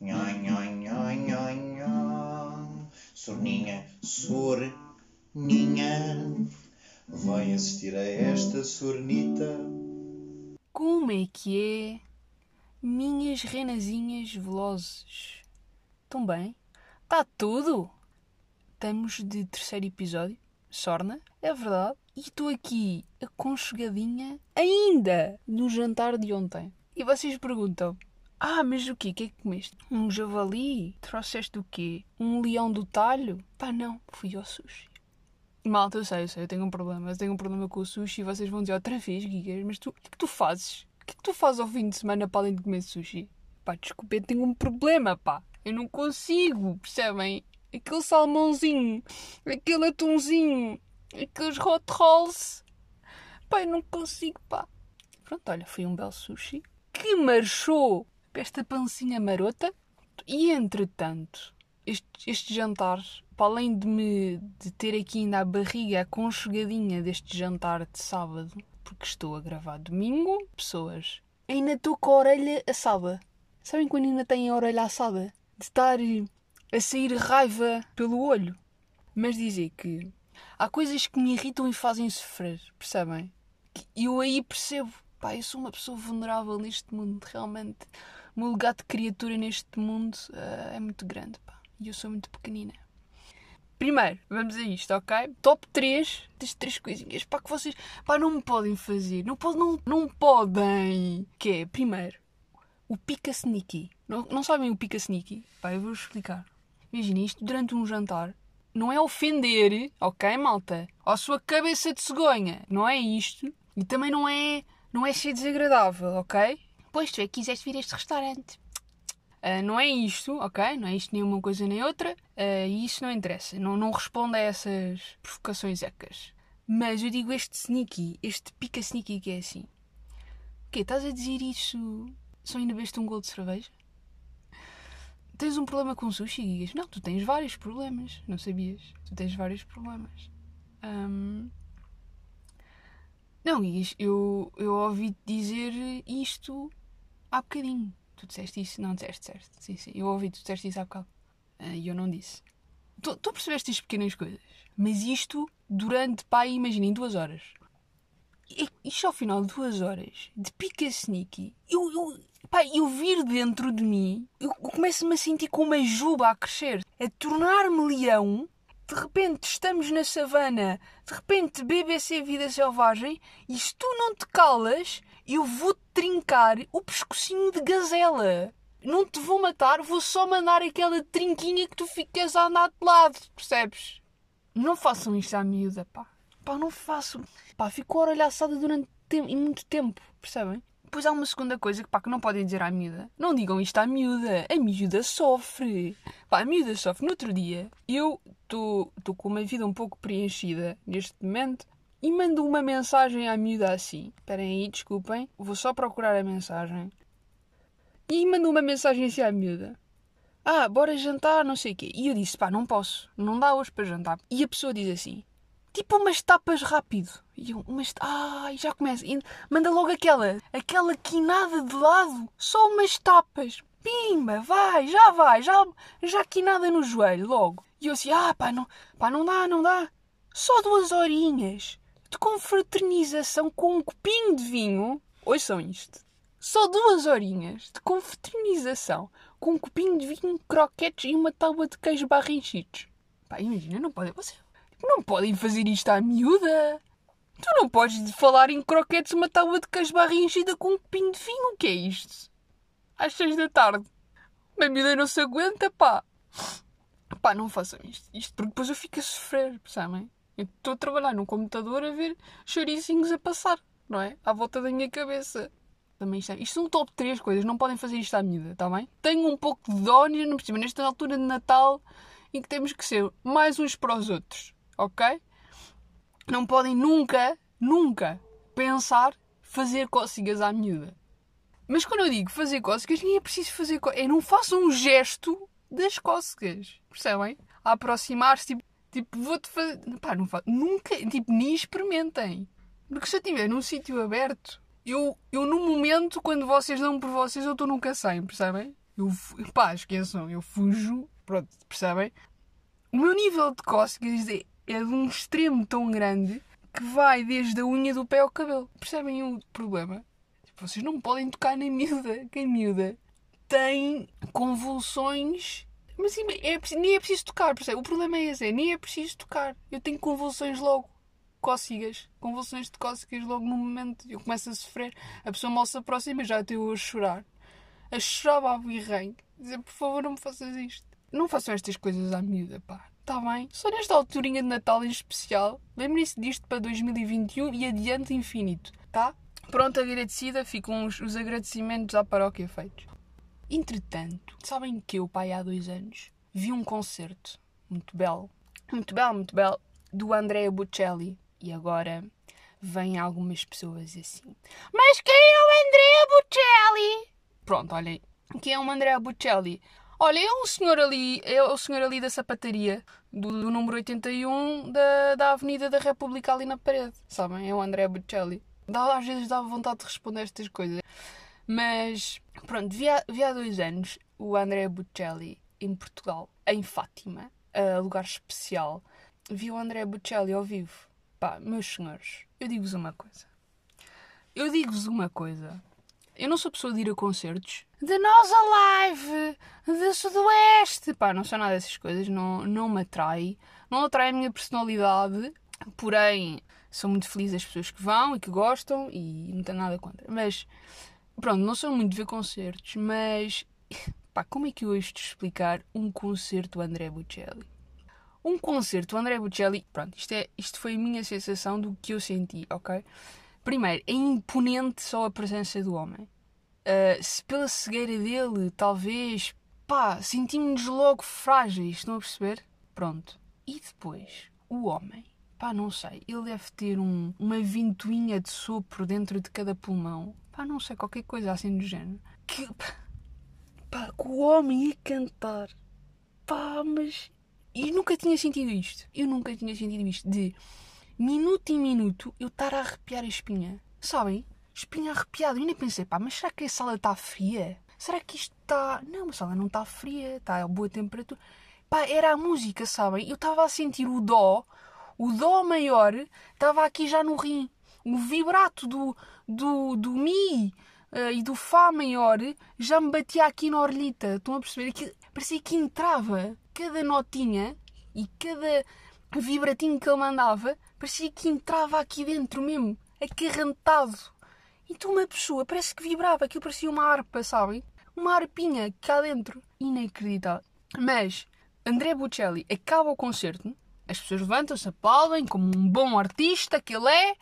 Nhoi, nhoi, nhoi, nhoi, nhoi. Sorninha, sorninha. Vai assistir a esta sornita. Como é que é, minhas renazinhas velozes? Estão bem? Está tudo? Estamos de terceiro episódio, Sorna, é verdade. E estou aqui aconchegadinha ainda no jantar de ontem. E vocês perguntam: Ah, mas o quê? O que é que comeste? Um javali? Trouxeste o quê? Um leão do talho? Pá, não, fui ao sushi. Malta, eu sei, eu sei, eu tenho um problema. Eu tenho um problema com o sushi e vocês vão dizer outra vez, Gigas, mas tu, o que é que tu fazes? O que é que tu fazes ao fim de semana para além de comer sushi? Pá, desculpa, eu tenho um problema, pá. Eu não consigo, percebem? Aquele salmãozinho, aquele atumzinho, aqueles hot rolls. Eu não consigo, pá. Pronto, olha, foi um belo sushi que marchou para esta pancinha marota. E entretanto, este, este jantar, para além de me de ter aqui ainda a barriga aconchegadinha deste jantar de sábado, porque estou a gravar domingo, pessoas, ainda estou com a orelha assada. Sabem quando ainda têm a orelha assada? De estar a sair raiva pelo olho. Mas dizer que há coisas que me irritam e fazem sofrer, percebem? Que eu aí percebo, pá, eu sou uma pessoa vulnerável neste mundo, realmente. O meu lugar de criatura neste mundo uh, é muito grande, pá. E eu sou muito pequenina. Primeiro, vamos a isto, ok? Top 3 das três coisinhas pá, que vocês pá, não me podem fazer. Não, pode, não, não podem. Que é, primeiro, o pica sneaky. Não, não sabem o pica sneaky? Pá, eu vou explicar. Imagina isto durante um jantar. Não é ofender, ok, malta? A sua cabeça de cegonha. Não é isto. E também não é, não é ser desagradável, ok? Pois tu é que quiseste vir a este restaurante. Uh, não é isto, ok? Não é isto nem uma coisa nem outra. Uh, e isso não interessa. Não, não responde a essas provocações ecas. Mas eu digo este sneaky, este pica sneaky que é assim. O quê? Estás a dizer isso só ainda bebeste um gol de cerveja? Tens um problema com sushi, Gigas? Não, tu tens vários problemas. Não sabias? Tu tens vários problemas. Um... Não, Gigas, eu, eu ouvi dizer isto há bocadinho. Tu disseste isso? Não disseste, certo? Sim, sim. Eu ouvi, tu disseste isso há bocado. Ah, e eu não disse. Tu, tu percebeste estas pequenas coisas. Mas isto durante, pá, imaginem, duas horas. E, isto ao final de duas horas, de pica sneaky, eu, eu, pá, eu vir dentro de mim, eu, começo-me a sentir com uma juba a crescer. A tornar-me leão. De repente estamos na savana, de repente BBC Vida Selvagem, e se tu não te calas, eu vou trincar o pescocinho de gazela. Não te vou matar, vou só mandar aquela trinquinha que tu ficas a andar de lado, percebes? Não façam isto à miúda, pá. Pá, não façam. Pá, fico a orelha assada durante muito tempo, percebem? Depois há uma segunda coisa que, pá, que não podem dizer à miúda. Não digam isto à miúda. A miúda sofre. Pá, a miúda sofre. No outro dia, eu estou com uma vida um pouco preenchida neste momento e mando uma mensagem à miúda assim. Esperem aí, desculpem. Vou só procurar a mensagem. E mando uma mensagem assim à miúda. Ah, bora jantar, não sei o quê. E eu disse, pá, não posso. Não dá hoje para jantar. E a pessoa diz assim, tipo umas tapas rápido. E eu, umas... Ai, já começa. E manda logo aquela, aquela quinada de lado. Só umas tapas. Pimba, vai, já vai, já, já quinada no joelho, logo. E eu assim, ah, pá, não, pá, não dá, não dá. Só duas horinhas de confraternização com um copinho de vinho. Ouçam isto. Só duas horinhas de confraternização com um copinho de vinho, croquetes e uma tábua de queijo barra enchidos. Pá, imagina, não podem... Você, não podem fazer isto à miúda. Tu não podes falar em croquetes uma tábua de queijo barra enchida com um copinho de vinho. O que é isto? Às seis da tarde. Uma miúda não se aguenta, pá. Pá, não façam isto. Isto porque depois eu fico a sofrer, percebem? Eu estou a trabalhar no computador a ver chouricinhos a passar, não é? À volta da minha cabeça. Também isto, é, isto são top 3 coisas, não podem fazer isto à medida, está bem? Tenho um pouco de dó, não percebo, nesta altura de Natal, em que temos que ser mais uns para os outros, ok? Não podem nunca, nunca pensar fazer cócegas à miúda. Mas quando eu digo fazer cócegas, nem é preciso fazer cócegas. É não façam um gesto das cócegas. Percebem? A aproximar-se, tipo, Tipo, vou-te fazer. Pá, não faço. Nunca. Tipo, nem experimentem. Porque se eu estiver num sítio aberto Eu, eu no momento, quando vocês dão por vocês, eu estou nunca sem, percebem? Eu, pá, esqueçam, eu fujo, pronto, percebem? O meu nível de cócegas é, é de um extremo tão grande que vai desde a unha do pé ao cabelo. Percebem o problema? Tipo, Vocês não podem tocar na miúda, que a miúda tem convulsões. Mas sim, é, nem é preciso tocar, percebe? O problema é esse, é, nem é preciso tocar. Eu tenho convulsões logo, cócegas, convulsões de cócegas logo no momento. Eu começo a sofrer, a pessoa mal se aproxima e já estou a chorar. A chorar e rei. Dizer, por favor, não me faças isto. Não façam estas coisas à miúda, pá. Está bem? Só nesta alturinha de Natal em especial. Lembrem-se disto para 2021 e adiante infinito, tá? Pronto, agradecida, ficam os, os agradecimentos à paróquia feitos. Entretanto, sabem que eu, pai, há dois anos, vi um concerto muito belo, muito belo, muito belo, do Andrea Bocelli. E agora vêm algumas pessoas assim. Mas quem é o Andrea Bocelli? Pronto, olhem. Quem é o Andrea Bocelli? Olha, é um senhor ali, é o senhor ali da sapataria, do, do número 81 da, da Avenida da República ali na parede. Sabem? É o Andrea Bocelli. Dá, às vezes dá vontade de responder estas coisas. Mas, pronto, vi há, vi há dois anos o Andrea Bocelli em Portugal, em Fátima, a lugar especial. Vi o Andrea Bocelli ao vivo. Pá, meus senhores, eu digo-vos uma coisa. Eu digo-vos uma coisa. Eu não sou pessoa de ir a concertos. De nós Alive, de Sudoeste. Pá, não sou nada dessas coisas, não, não me atrai. Não atrai a minha personalidade. Porém, sou muito feliz as pessoas que vão e que gostam e não tenho nada contra. Mas, pronto, não sou muito de ver concertos, mas, pá, como é que eu hei de explicar um concerto do André Bocelli? Um concerto do André Bocelli, pronto, isto, é, isto foi a minha sensação do que eu senti, ok? Primeiro, é imponente só a presença do homem. Uh, se pela cegueira dele, talvez, pá, sentimos-nos logo frágeis, estão a perceber? Pronto. E depois, o homem, pá, não sei, ele deve ter um, uma ventoinha de sopro dentro de cada pulmão, pá, não sei, qualquer coisa assim do género. Que, pá, que o homem ia cantar, pá, mas. E nunca tinha sentido isto. Eu nunca tinha sentido isto de minuto em minuto eu estar a arrepiar a espinha. Sabem? Espinha arrepiada. Eu nem pensei, pá, mas será que a sala está fria? Será que isto está. Não, a sala não está fria, está a boa temperatura. Pá, era a música, sabem? Eu estava a sentir o dó, o dó maior estava aqui já no rim. O vibrato do, do, do mi eh, e do fá maior já me batia aqui na orelhita. Estão a perceber? Parecia que entrava cada notinha e cada vibratinho que ele mandava, parecia que entrava aqui dentro mesmo, acarrantado. Então uma pessoa parece que vibrava, aquilo parecia uma harpa, sabem? Uma harpinha cá dentro. Inacreditável. Mas André Bocelli acaba o concerto, as pessoas levantam-se, aplaudem como um bom artista que ele é,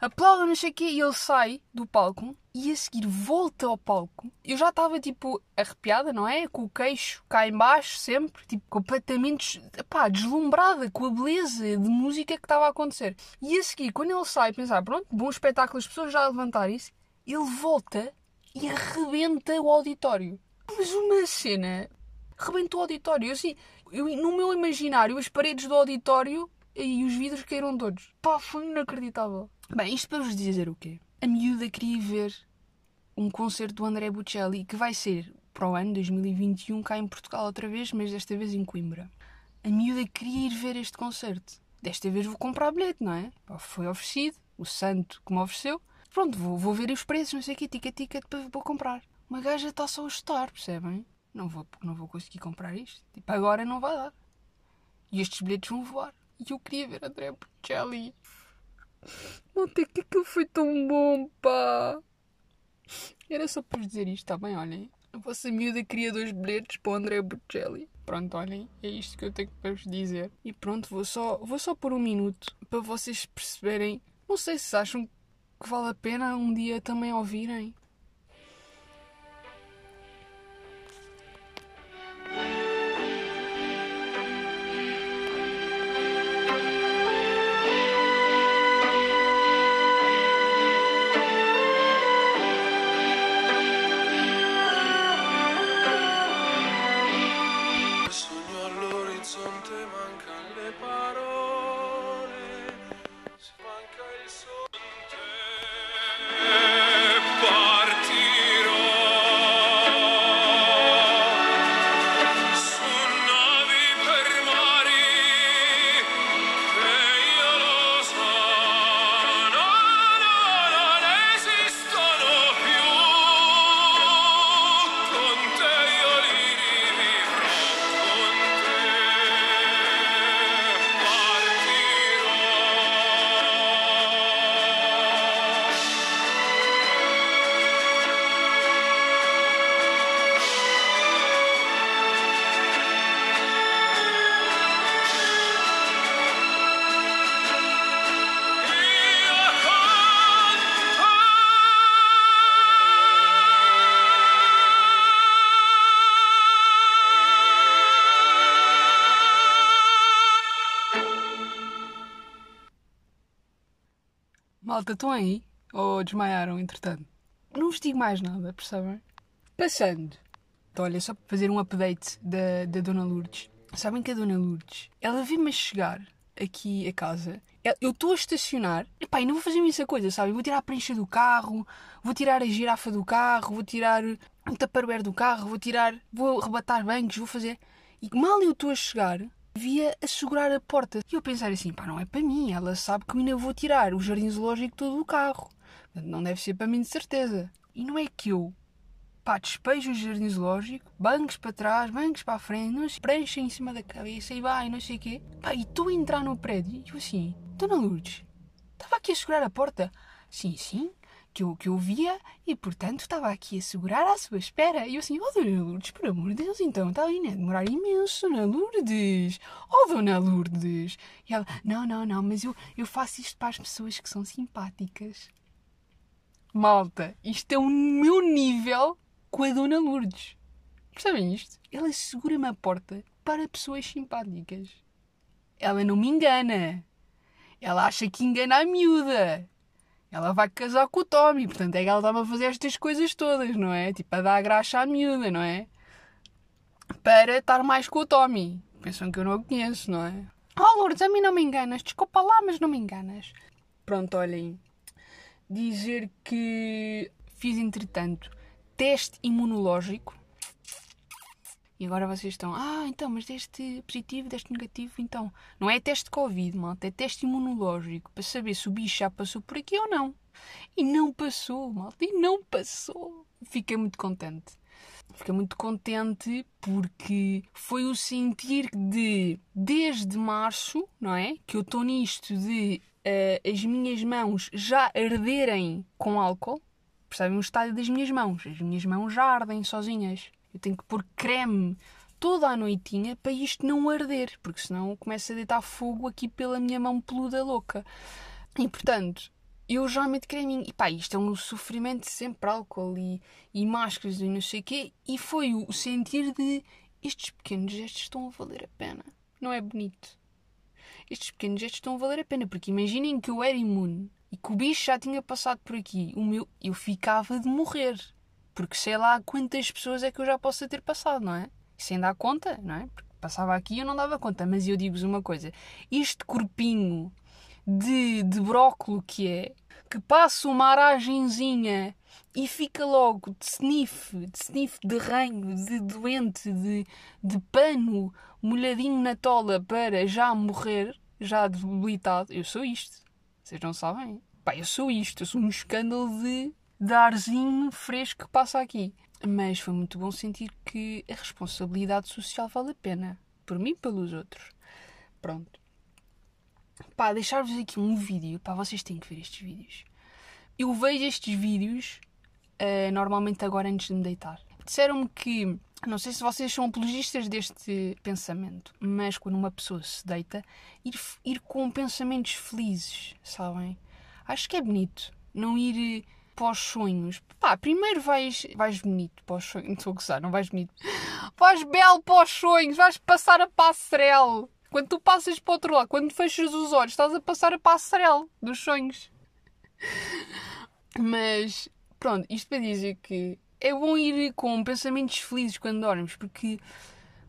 aplaudem, não sei o quê, e ele sai do palco e a seguir volta ao palco. Eu já estava tipo arrepiada, não é? Com o queixo cá em baixo, sempre, tipo completamente pá, deslumbrada com a beleza de música que estava a acontecer. E a seguir, quando ele sai, pensar, pronto, bom espetáculo, as pessoas já a levantarem-se, ele volta e arrebenta o auditório. Mas uma cena rebentou o auditório. Eu, assim, eu, no meu imaginário, as paredes do auditório e os vidros caíram todos. Pá, foi inacreditável. Bem, isto para vos dizer o quê? A miúda queria ver um concerto do André Bocelli que vai ser para o ano 2021 cá em Portugal outra vez, mas desta vez em Coimbra. A miúda queria ir ver este concerto. Desta vez vou comprar bilhete, não é? Pá, Foi oferecido, o santo que me ofereceu. Pronto, vou, vou ver os preços, não sei o quê, tica tica, depois vou comprar. Uma gaja está só a estar, percebem? Não vou, não vou conseguir comprar isto. Tipo, agora não vai dar. E estes bilhetes vão voar. E eu queria ver André Bocelli. Ontem que aquilo foi tão bom, pá. Era só para vos dizer isto, está bem? Olhem. A vossa miúda queria dois bilhetes para o André Bocelli. Pronto, olhem, é isto que eu tenho para vos dizer. E pronto, vou só, vou só por um minuto para vocês perceberem. Não sei se acham que vale a pena um dia também ouvirem. Malta, estão aí? Ou desmaiaram, entretanto? Não vos digo mais nada, percebem? Passando. Então, olha, só para fazer um update da, da Dona Lourdes. Sabem que a Dona Lourdes, ela viu-me a chegar aqui a casa. Eu- Eu estou a estacionar. E e não vou fazer essa coisa, sabe? Vou tirar a prancha do carro, vou tirar a girafa do carro, vou tirar um tupperware do carro, vou tirar... Vou arrebatar bancos, vou fazer... E mal eu estou a chegar, via a segurar a porta. E eu pensar assim, pá, não é para mim. Ela sabe que eu ainda vou tirar o jardim zoológico todo do carro. Não deve ser para mim de certeza. E não é que eu, pá, despejo o jardim zoológico, bancos para trás, bancos para a frente, não sei, prancha em cima da cabeça e vai, não sei o quê. Pá, e estou a entrar no prédio e eu assim, Dona Lourdes, estava aqui a segurar a porta. Sim, sim, que eu, que eu via e, portanto, estava aqui a segurar à sua espera. E eu assim, oh, Dona Lourdes, por amor de Deus, então, está aí, né? Demorar imenso, Dona Lourdes. Oh, Dona Lourdes. E ela, não, não, não, mas eu, eu faço isto para as pessoas que são simpáticas. Malta, isto é o meu nível com a Dona Lourdes. Percebem isto? Ela segura-me a porta para pessoas simpáticas. Ela não me engana. Ela acha que engana a miúda. Ela vai casar com o Tommy, portanto é que ela está-me a fazer estas coisas todas, não é? Tipo, a dar graxa à miúda, não é? Para estar mais com o Tommy. Pensam que eu não a conheço, não é? Oh, Lourdes, a mim não me enganas. Desculpa lá, mas não me enganas. Pronto, olhem. Dizer que fiz, entretanto, teste imunológico. E agora vocês estão, ah, então, mas deste positivo, deste negativo, então. Não é teste de Covid, malta, é teste imunológico para saber se o bicho já passou por aqui ou não. E não passou, malta, e não passou. Fiquei muito contente. Fiquei muito contente porque foi o sentir de, desde março, não é? Que eu estou nisto de eh, as minhas mãos já arderem com álcool. Percebem o estádio das minhas mãos? As minhas mãos já ardem sozinhas. Eu tenho que pôr creme toda a noitinha para isto não arder, porque senão começa a deitar fogo aqui pela minha mão peluda louca. E portanto, eu já meto creminho. E pá, isto é um sofrimento sempre álcool e, e máscaras e não sei o quê. E foi o sentir de estes pequenos gestos estão a valer a pena. Não é bonito? Estes pequenos gestos estão a valer a pena, porque imaginem que eu era imune e que o bicho já tinha passado por aqui. O meu, eu ficava de morrer. Porque sei lá quantas pessoas é que eu já possa ter passado, não é? Sem dar conta, não é? Porque passava aqui e eu não dava conta. Mas eu digo-vos uma coisa: este corpinho de, de brócolo que é, que passa uma aragenzinha e fica logo de sniff, de sniff de ranho, de doente, de, de pano molhadinho na tola para já morrer, já debilitado. Eu sou isto. Vocês não sabem? Pá, eu sou isto. Eu sou um escândalo de, de arzinho fresco que passa aqui. Mas foi muito bom sentir que a responsabilidade social vale a pena. Por mim e pelos outros. Pronto. Pá, deixar-vos aqui um vídeo. Pá, vocês têm que ver estes vídeos. Eu vejo estes vídeos uh, normalmente agora antes de me deitar. Disseram-me que, não sei se vocês são apologistas deste pensamento, mas quando uma pessoa se deita, ir, ir com pensamentos felizes, sabem? Acho que é bonito. Não ir para os sonhos. Pá, primeiro vais, vais bonito para os sonhos. Não estou a gozar, não vais bonito. Vais belo para os sonhos, vais passar a passarela. Quando tu passas para o outro lado, quando fechas os olhos, estás a passar a passarela dos sonhos. Mas, pronto, isto para dizer que é bom ir com pensamentos felizes quando dormes, porque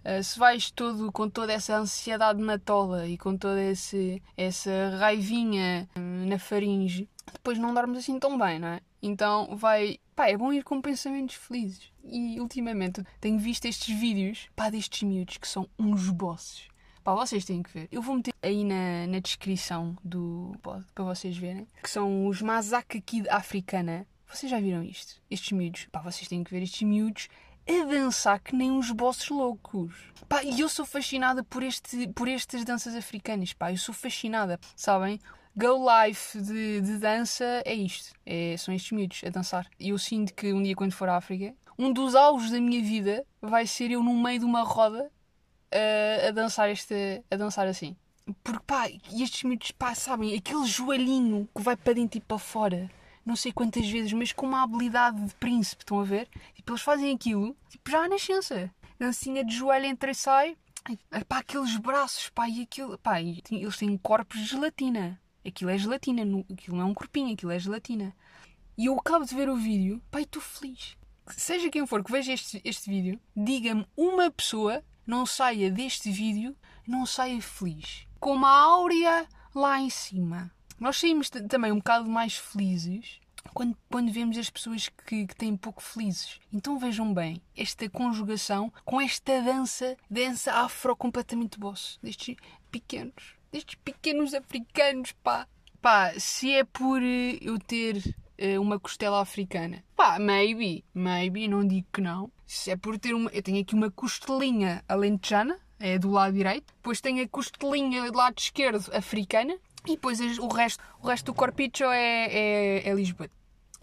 uh, se vais todo com toda essa ansiedade na tola e com toda esse, essa raivinha uh, na faringe, depois não dormes assim tão bem, não é? Então vai. Pá, é bom ir com pensamentos felizes. E ultimamente tenho visto estes vídeos, pá, destes miúdos que são uns bosses. Pá, vocês têm que ver. Eu vou meter aí na, na descrição do pod para vocês verem. Que são os Mazaka Kid Africana. Vocês já viram isto? Estes miúdos. Pá, vocês têm que ver estes miúdos a dançar que nem uns bosses loucos. Pá, e eu sou fascinada por, este, por estas danças africanas. Pá, eu sou fascinada. Sabem? Go Life de, de dança é isto. É, são estes miúdos a dançar. E eu sinto que um dia, quando for à África, um dos alvos da minha vida vai ser eu no meio de uma roda a, a dançar este, a dançar assim. Porque pá, estes miúdos, pá, sabem, aquele joelhinho que vai para dentro e para fora, não sei quantas vezes, mas com uma habilidade de príncipe, estão a ver? Tipo, eles fazem aquilo, tipo, já à nascença. Dancinha de joelho entra e sai, pá, aqueles braços, pá, e aquilo, pá, eles têm corpos de gelatina. Aquilo é gelatina, aquilo não é um corpinho, aquilo é gelatina. E eu acabo de ver o vídeo, pai, estou feliz. Seja quem for que veja este, este vídeo, diga-me uma pessoa não saia deste vídeo, não saia feliz. Com uma áurea lá em cima. Nós saímos também um bocado mais felizes quando, quando vemos as pessoas que, que têm pouco felizes. Então vejam bem esta conjugação com esta dança, dança afro completamente boss, destes pequenos, destes pequenos africanos, pá. Pá, se é por eh, eu ter eh, uma costela africana, pá, maybe, maybe, não digo que não. Se é por ter uma. Eu tenho aqui uma costelinha alentejana, é do lado direito, depois tenho a costelinha do lado esquerdo africana e depois o resto, o resto do corpicho é, é, é Lisboa.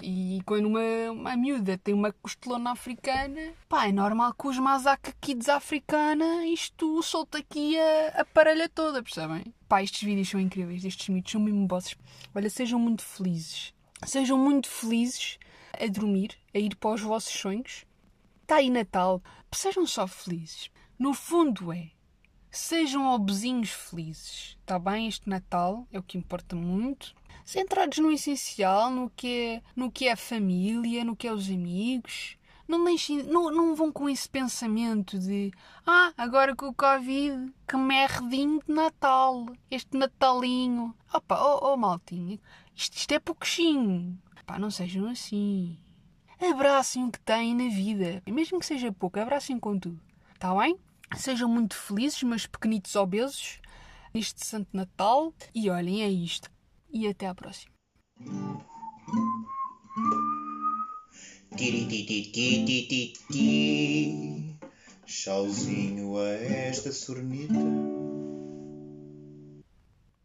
E quando uma, uma miúda tem uma costelona africana, pá, é normal que os masaca kids africana isto solta aqui a, a parelha toda, percebem? Pá, estes vídeos são incríveis, estes miúdos são mesmo bosses. Olha, sejam muito felizes. Sejam muito felizes a dormir, a ir para os vossos sonhos. Está aí Natal, sejam só felizes. No fundo é, sejam obesinhos felizes. Está bem? Este Natal é o que importa muito. Centrados no essencial, no que é, no que é a família, no que é os amigos. Não, deixem, não, não vão com esse pensamento de ah, agora com o Covid, que merdinho de Natal, este Natalinho. Opa, oh, oh maltinha, isto, isto é pouquinho. Pá, não sejam assim. Abracem o que têm na vida. Mesmo que seja pouco, abracem com tudo. Está bem? Sejam muito felizes, meus pequenitos obesos, neste Santo Natal. E olhem, é isto. E até à próxima. Chauzinho a esta sornita.